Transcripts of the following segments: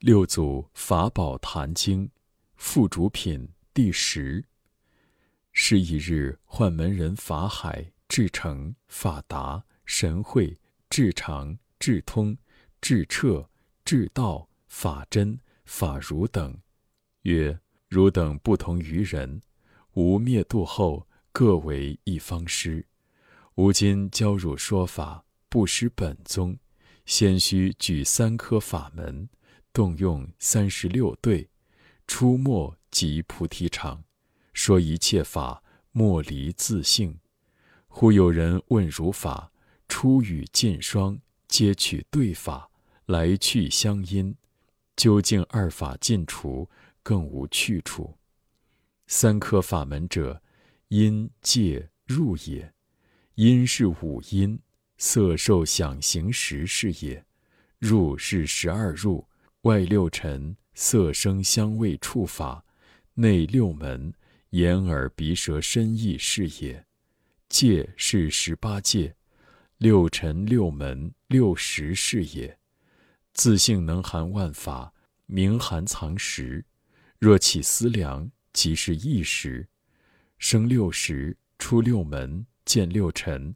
六祖法宝坛经附主品第十。是一日，唤门人法海、智成、法达、神会、智常、智通、智彻、智道、法真、法如等，曰：“汝等不同于人，吾灭度后，各为一方师。吾今教汝说法，不失本宗。”先须举三科法门，动用三十六对，出没即菩提场，说一切法莫离自性。忽有人问如法，出语尽双，皆取对法，来去相因，究竟二法尽除，更无去处。三科法门者，因界入也，因是五因。色受想行识是也，入是十二入，外六尘，色声香味触法，内六门，眼耳鼻舌身意是也，界是十八界，六尘六门六识是也，自性能含万法，名含藏识，若起思量，即是意识，生六识，出六门，见六尘。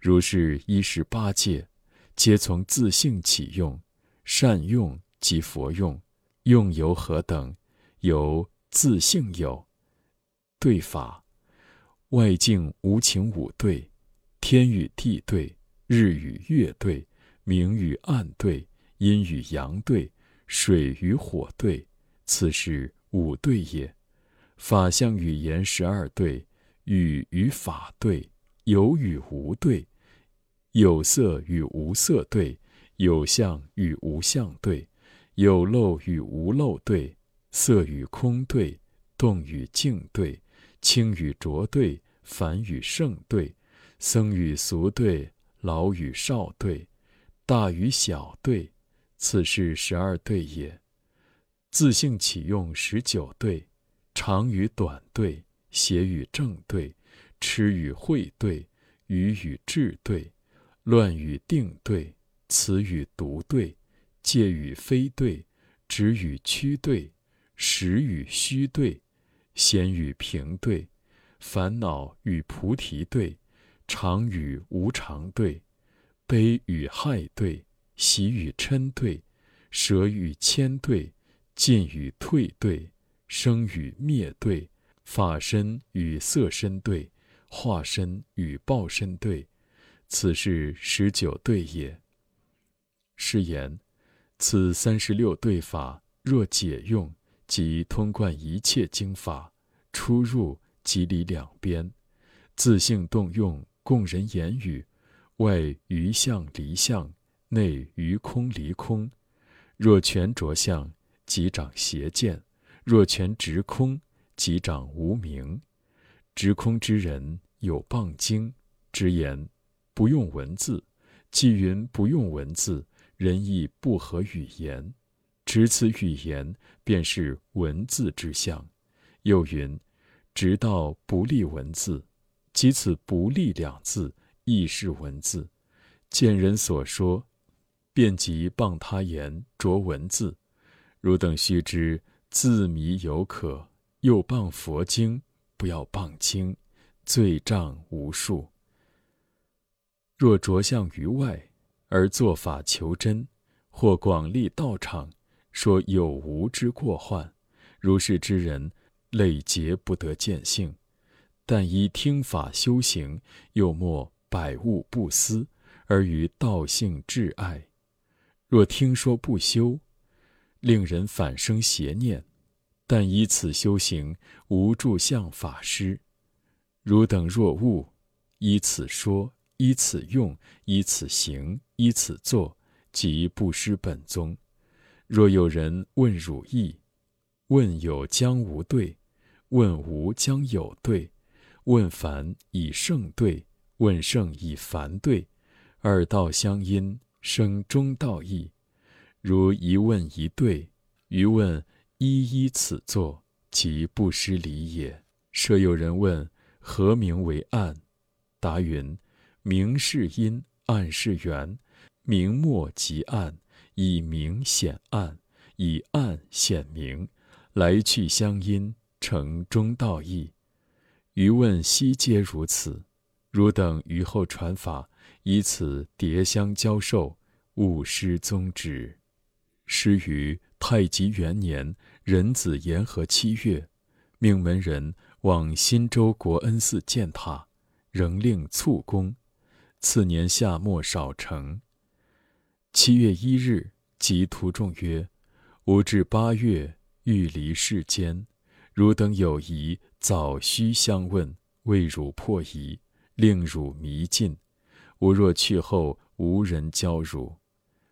如是一十八界，皆从自性起用，善用即佛用，用由何等？由自性有。对法，外境无情五对，天与地对，日与月对，明与暗对，阴与阳对，水与火对，此是五对也。法相语言十二对，语与法对，有与无对。有色与无色对，有相与无相对，有漏与无漏对，色与空对，动与静对，清与浊对，凡与圣对，僧与俗对，老与少对，大与小对，此是十二对也。自性起用十九对，长与短对，邪与正对，痴与慧对，愚与智对。乱与定对，词与独对，戒与非对，止与曲对，实与虚对，闲与平对，烦恼与菩提对，常与无常对，悲与害对，喜与嗔对，舍与谦对，进与退对，生与灭对，法身与色身对，化身与报身对。此是十九对也。是言，此三十六对法若解用，即通贯一切经法，出入即理两边，自性动用，供人言语，外于相离相，内于空离空。若全着相，即长邪见；若全直空，即长无明。直空之人有谤经之言。不用文字，既云不用文字，人亦不合语言，执此语言，便是文字之相。又云，直到不立文字，即此不立两字，亦是文字。见人所说，便即谤他言，着文字。汝等须知，自迷犹可，又谤佛经，不要谤经，罪障无数。若着相于外，而作法求真，或广立道场，说有无之过患，如是之人，累劫不得见性；但依听法修行，又莫百物不思，而于道性挚爱。若听说不修，令人反生邪念；但依此修行，无助相法师。汝等若悟，依此说。依此用，依此行，依此作，即不失本宗。若有人问汝意，问有将无对，问无将有对，问凡以圣对，问圣以凡对，二道相因，生中道义。如一问一对，余问一一此作，即不失礼也。设有人问何名为暗，答云。明是阴，暗是圆，明末即暗，以明显暗，以暗显明，来去相因，成中道义。余问悉皆如此。汝等于后传法，以此叠相交授，勿失宗旨。师于太极元年壬子延和七月，命门人往新州国恩寺建塔，仍令促工。次年夏末少成。七月一日，即徒众曰：“吾至八月欲离世间，汝等有疑，早须相问，为汝破疑。”令汝迷尽，吾若去后，无人教汝。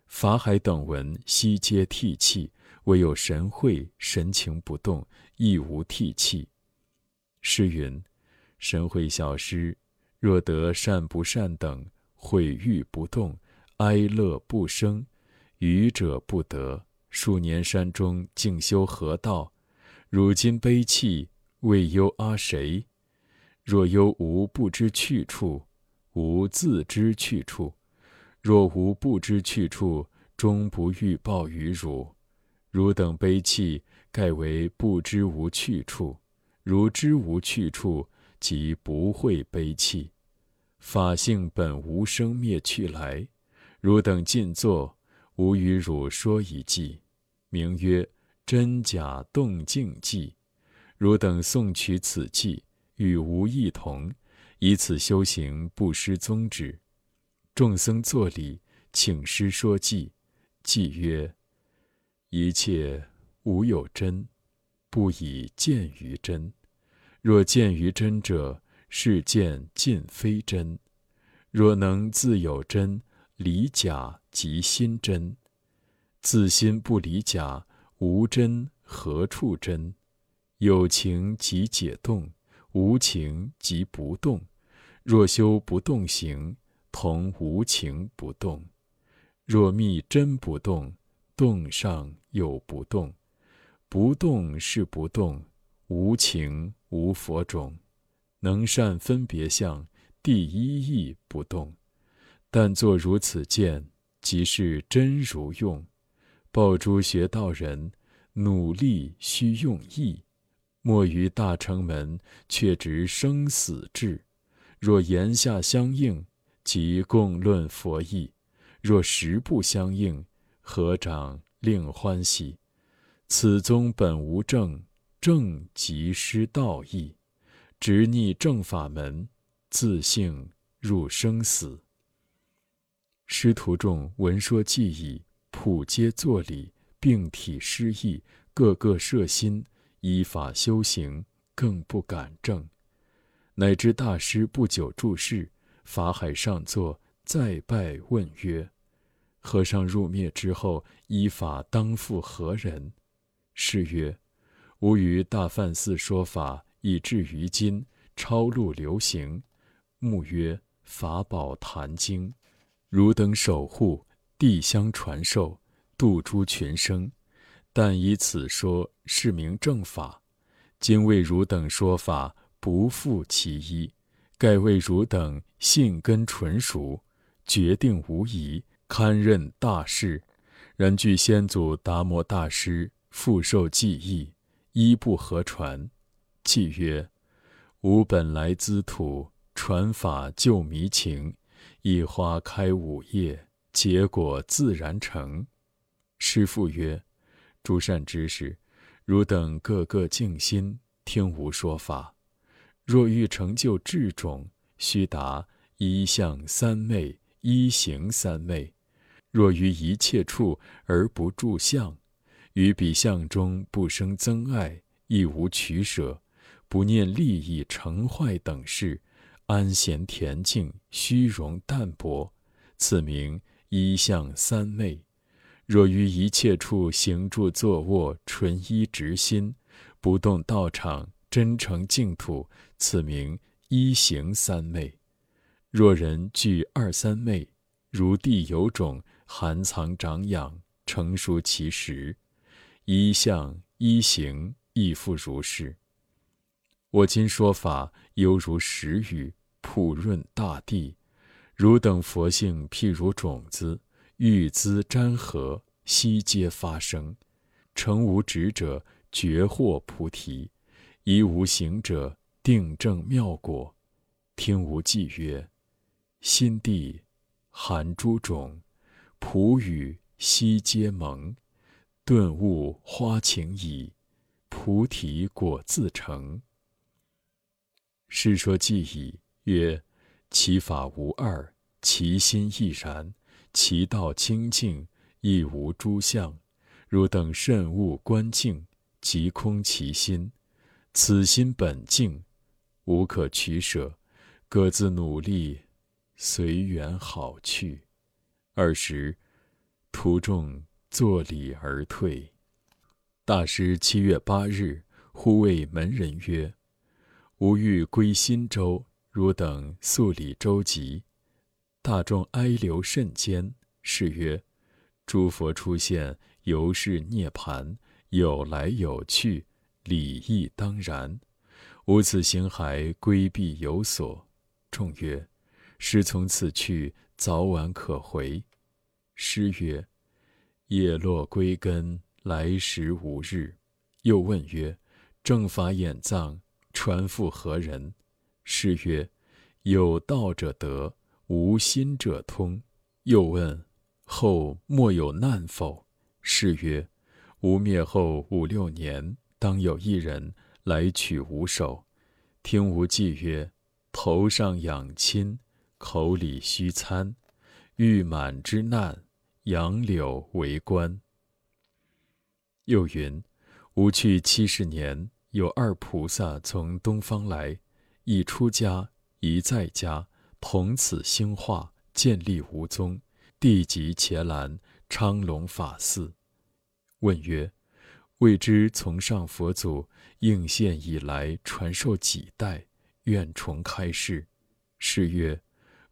法海等闻，悉皆涕泣，唯有神会神情不动，亦无涕泣。诗云：“神会小师，若得善不善等，毁誉不动，哀乐不生，愚者不得。数年山中静修何道？如今悲泣，未忧阿谁？”若忧无不知去处，无自知去处；若无不知去处，终不欲报于汝。汝等悲泣，盖为不知无去处；如知无去处，即不会悲泣。法性本无生灭去来。汝等静坐，吾与汝说一偈，名曰《真假动静偈》。汝等诵取此偈。与吾异同，以此修行不失宗旨。众僧作礼，请师说偈。偈曰：“一切无有真，不以见于真。若见于真者，是见尽非真。若能自有真，离假即心真。自心不离假，无真何处真？有情即解动。”无情即不动，若修不动行，同无情不动。若觅真不动，动上有不动，不动是不动，无情无佛种。能善分别相，第一义不动。但作如此见，即是真如用。报诸学道人，努力须用意。莫于大城门，却执生死志。若言下相应，即共论佛意；若实不相应，合掌令欢喜。此宗本无正，正即失道义。执逆正法门，自性入生死。师徒众闻说记忆，普皆作礼，并体失意，个个摄心。依法修行，更不敢正。乃知大师不久住世，法海上座，再拜问曰：“和尚入灭之后，依法当复何人？”师曰：“吾于大梵寺说法，以至于今，超录流行。目曰《法宝坛经》，汝等守护，地相传授，度诸群生。”但以此说是名正法，今为汝等说法，不负其一，盖为汝等性根纯熟，决定无疑，堪任大事。然据先祖达摩大师复授记忆，一不合传。记曰：吾本来兹土，传法救迷情，一花开五叶，结果自然成。师父曰。诸善知识，汝等个个静心听吾说法。若欲成就智种，须达一相三昧、一行三昧。若于一切处而不住相，于彼相中不生增爱，亦无取舍，不念利益成坏等事，安闲恬静，虚荣淡泊，此名一相三昧。若于一切处行住坐卧，纯一直心，不动道场，真诚净土，此名一行三昧。若人具二三昧，如地有种，含藏长养，成熟其实，一相一行亦复如是。我今说法，犹如时雨，普润大地。汝等佛性，譬如种子。欲滋沾合，悉皆发生。诚无执者绝获菩提，一无行者定正妙果。听无记曰：心地含诸种，普语悉皆蒙。顿悟花情矣，菩提果自成。世说记矣，曰：其法无二，其心亦然，其道清净，亦无诸相。汝等慎勿观境，即空其心。此心本净，无可取舍。各自努力，随缘好去。二十，徒众。作礼而退。大师七月八日，忽谓门人曰：“吾欲归新州，汝等速理周集。”大众哀留甚坚。是曰：“诸佛出现，犹是涅盘，有来有去，理义当然。吾此行还归必有所。”众曰：“师从此去，早晚可回。”师曰。叶落归根，来时无日。又问曰：“正法眼藏传付何人？”是曰：“有道者得，无心者通。”又问：“后莫有难否？”是曰：“吾灭后五六年，当有一人来取吾首。听吾记曰：头上养亲，口里须餐，欲满之难。”杨柳为官。又云：吾去七十年，有二菩萨从东方来，一出家，一在家，同此兴化，建立无宗，地极伽蓝昌隆法寺。问曰：未知从上佛祖应现以来，传授几代？愿重开示。是曰：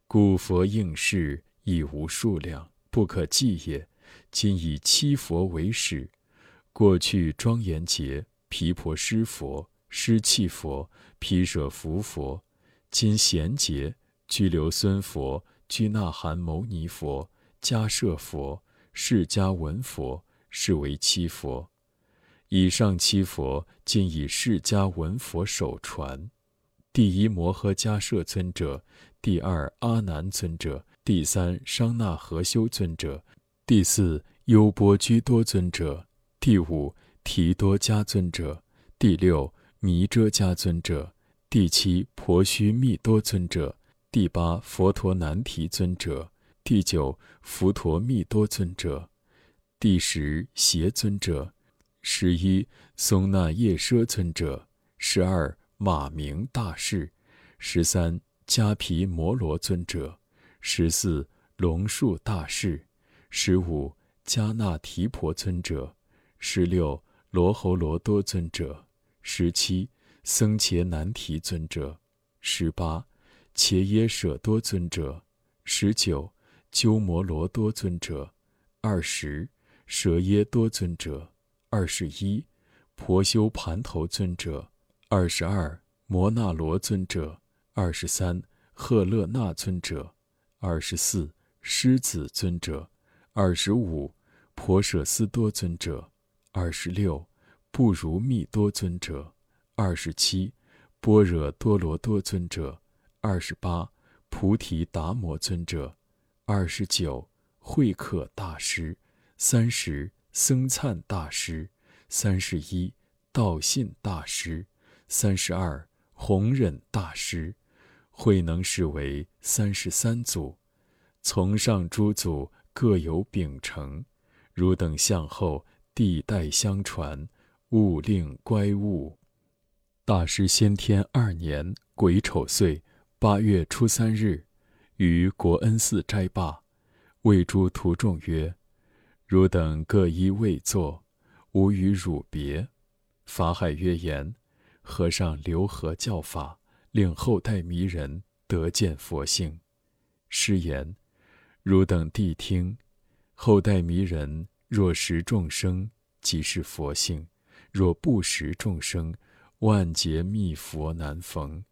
古佛应世，已无数量。不可计也。今以七佛为始，过去庄严劫，毗婆施佛、施气佛、毗舍浮佛；今贤劫，拘留孙佛、拘那含牟尼佛、迦摄佛、释迦文佛，是为七佛。以上七佛，今以释迦文佛首传。第一摩诃迦摄尊者，第二阿难尊者。第三，商那合修尊者；第四，优波居多尊者；第五，提多迦尊者；第六，弥遮迦尊者；第七，婆须密多尊者；第八，佛陀难提尊者；第九，佛陀密多尊者；第十，邪尊者；十一，松那叶奢尊者；十二，马明大士；十三，迦毗摩罗尊者。十四龙树大士，十五迦那提婆尊者，十六罗侯罗多尊者，十七僧伽难提尊者，十八伽耶舍多尊者，十九鸠摩罗多尊者，二十舍耶多尊者，二十一婆修盘头尊者，二十二摩那罗尊者，二十三赫勒那尊者。二十四狮子尊者，二十五婆舍斯多尊者，二十六不如密多尊者，二十七般若多罗多尊者，二十八菩提达摩尊者，二十九慧可大师，三十僧璨大师，三十一道信大师，三十二弘忍大师。慧能是为三十三祖，从上诸祖各有秉承，汝等向后地代相传，勿令乖误。大师先天二年癸丑岁八月初三日，于国恩寺斋罢，谓诸徒众曰：“汝等各依位坐，吾与汝别。”法海曰：“言，和尚留何教法？”令后代迷人得见佛性，师言：汝等谛听。后代迷人若识众生，即是佛性；若不识众生，万劫密佛难逢。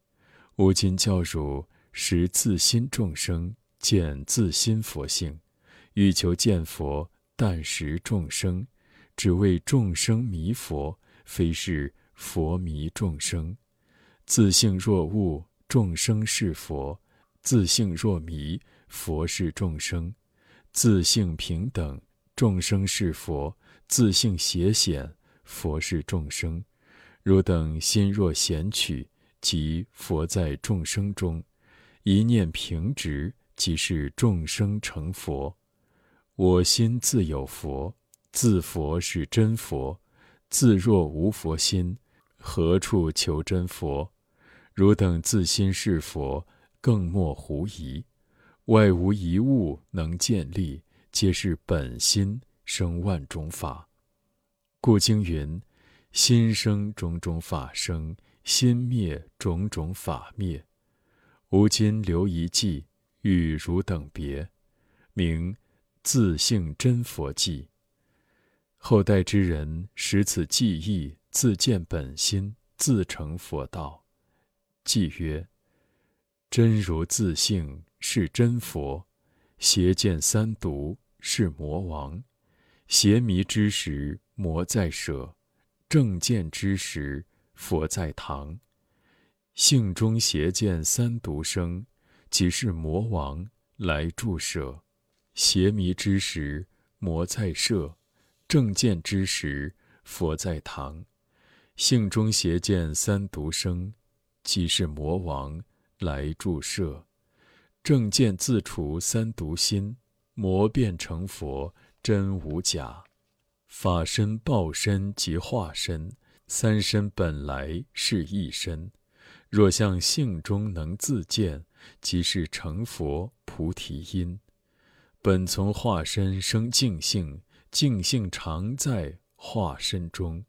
吾今教汝识自心众生，见自心佛性。欲求见佛，但识众生。只为众生迷佛，非是佛迷众生。自性若悟，众生是佛；自性若迷，佛是众生。自性平等，众生是佛；自性邪显，佛是众生。汝等心若闲取，即佛在众生中；一念平直，即是众生成佛。我心自有佛，自佛是真佛。自若无佛心，何处求真佛？汝等自心是佛，更莫狐疑。外无一物能建立，皆是本心生万种法。故经云：心生种种法生，心灭种种法灭。吾今留一记，与汝等别，名。自性真佛记。后代之人识此记忆，自见本心，自成佛道。记曰：真如自性是真佛，邪见三毒是魔王。邪迷之时，魔在舍；正见之时，佛在堂。性中邪见三毒生，即是魔王来助舍。邪迷之时，魔在舍；正见之时，佛在堂。性中邪见三毒生，即是魔王来助摄。正见自除三毒心，魔变成佛，真无假。法身、报身及化身，三身本来是一身。若向性中能自见，即是成佛菩提因。本从化身生净性，净性常在化身中，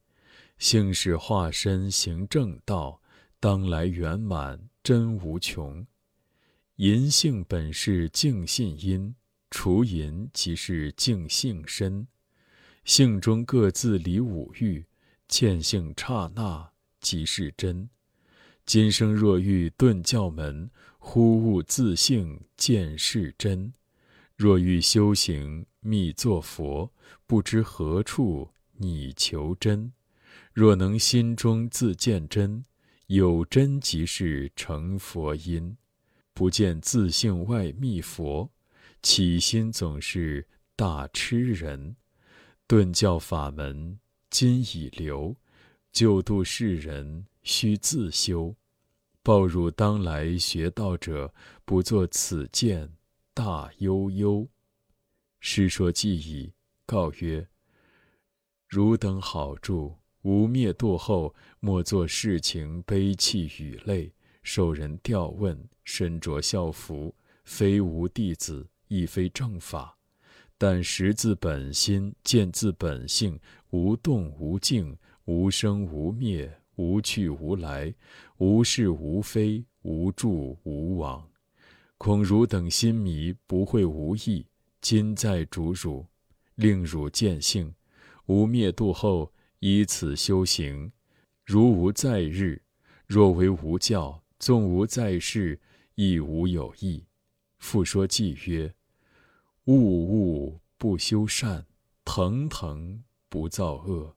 性是化身行正道，当来圆满真无穷。银性本是净信因，除淫即是净性身。性中各自离五欲，见性刹那即是真。今生若欲顿教门，忽悟自性见是真。若欲修行密作佛，不知何处拟求真。若能心中自见真，有真即是成佛因。不见自性外觅佛，起心总是大痴人。顿教法门今已流，救度世人须自修。报汝当来学道者，不作此见。大悠悠，师说记已，告曰：“汝等好住，无灭堕后，莫作世情悲泣与泪，受人调问，身着校服，非吾弟子，亦非正法。但识自本心，见自本性，无动无静，无生无灭，无去无来，无是无非，无住无往。”恐汝等心迷，不会无益。今在主汝，令汝见性。吾灭度后，依此修行。如无在日，若为无教，纵无在世，亦无有益。复说偈曰：物物不修善，腾腾不造恶。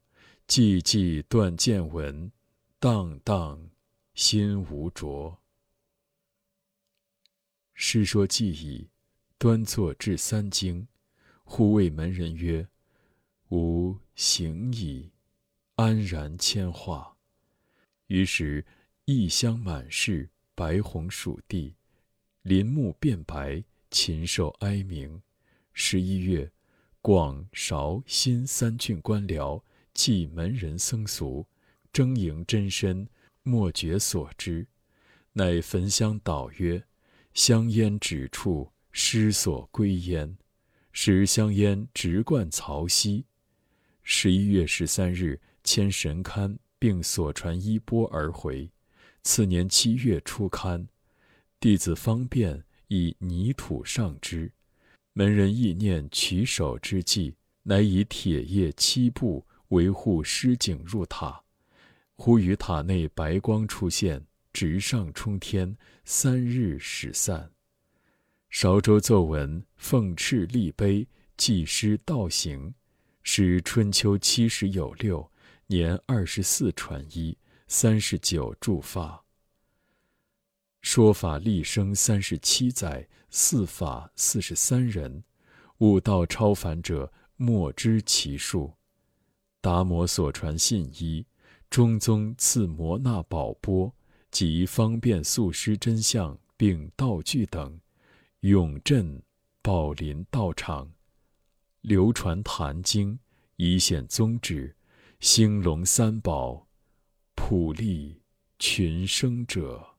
寂寂断见闻，荡荡心无着。师说既已，端坐至三经，忽谓门人曰：“吾行矣。”安然迁化。于是异香满室，白红蜀地，林木变白，禽兽哀鸣。十一月，广、韶、新三郡官僚祭门人僧俗，争迎真身，莫觉所知，乃焚香祷曰。香烟指处，失所归焉。使香烟直贯曹溪。十一月十三日，迁神龛，并所传衣钵而回。次年七月初刊，弟子方便以泥土上之。门人意念取手之际，乃以铁叶七步维护施景入塔。忽于塔内白光出现。直上冲天，三日始散。韶州奏闻奉敕立碑，祭师道行。是春秋七十有六，年二十四传一，三十九铸发。说法立生三十七载，四法四十三人，悟道超凡者莫知其数。达摩所传信衣，中宗赐摩那宝钵及方便素师真相并道具等，永镇宝林道场，流传坛经，以显宗旨，兴隆三宝，普利群生者。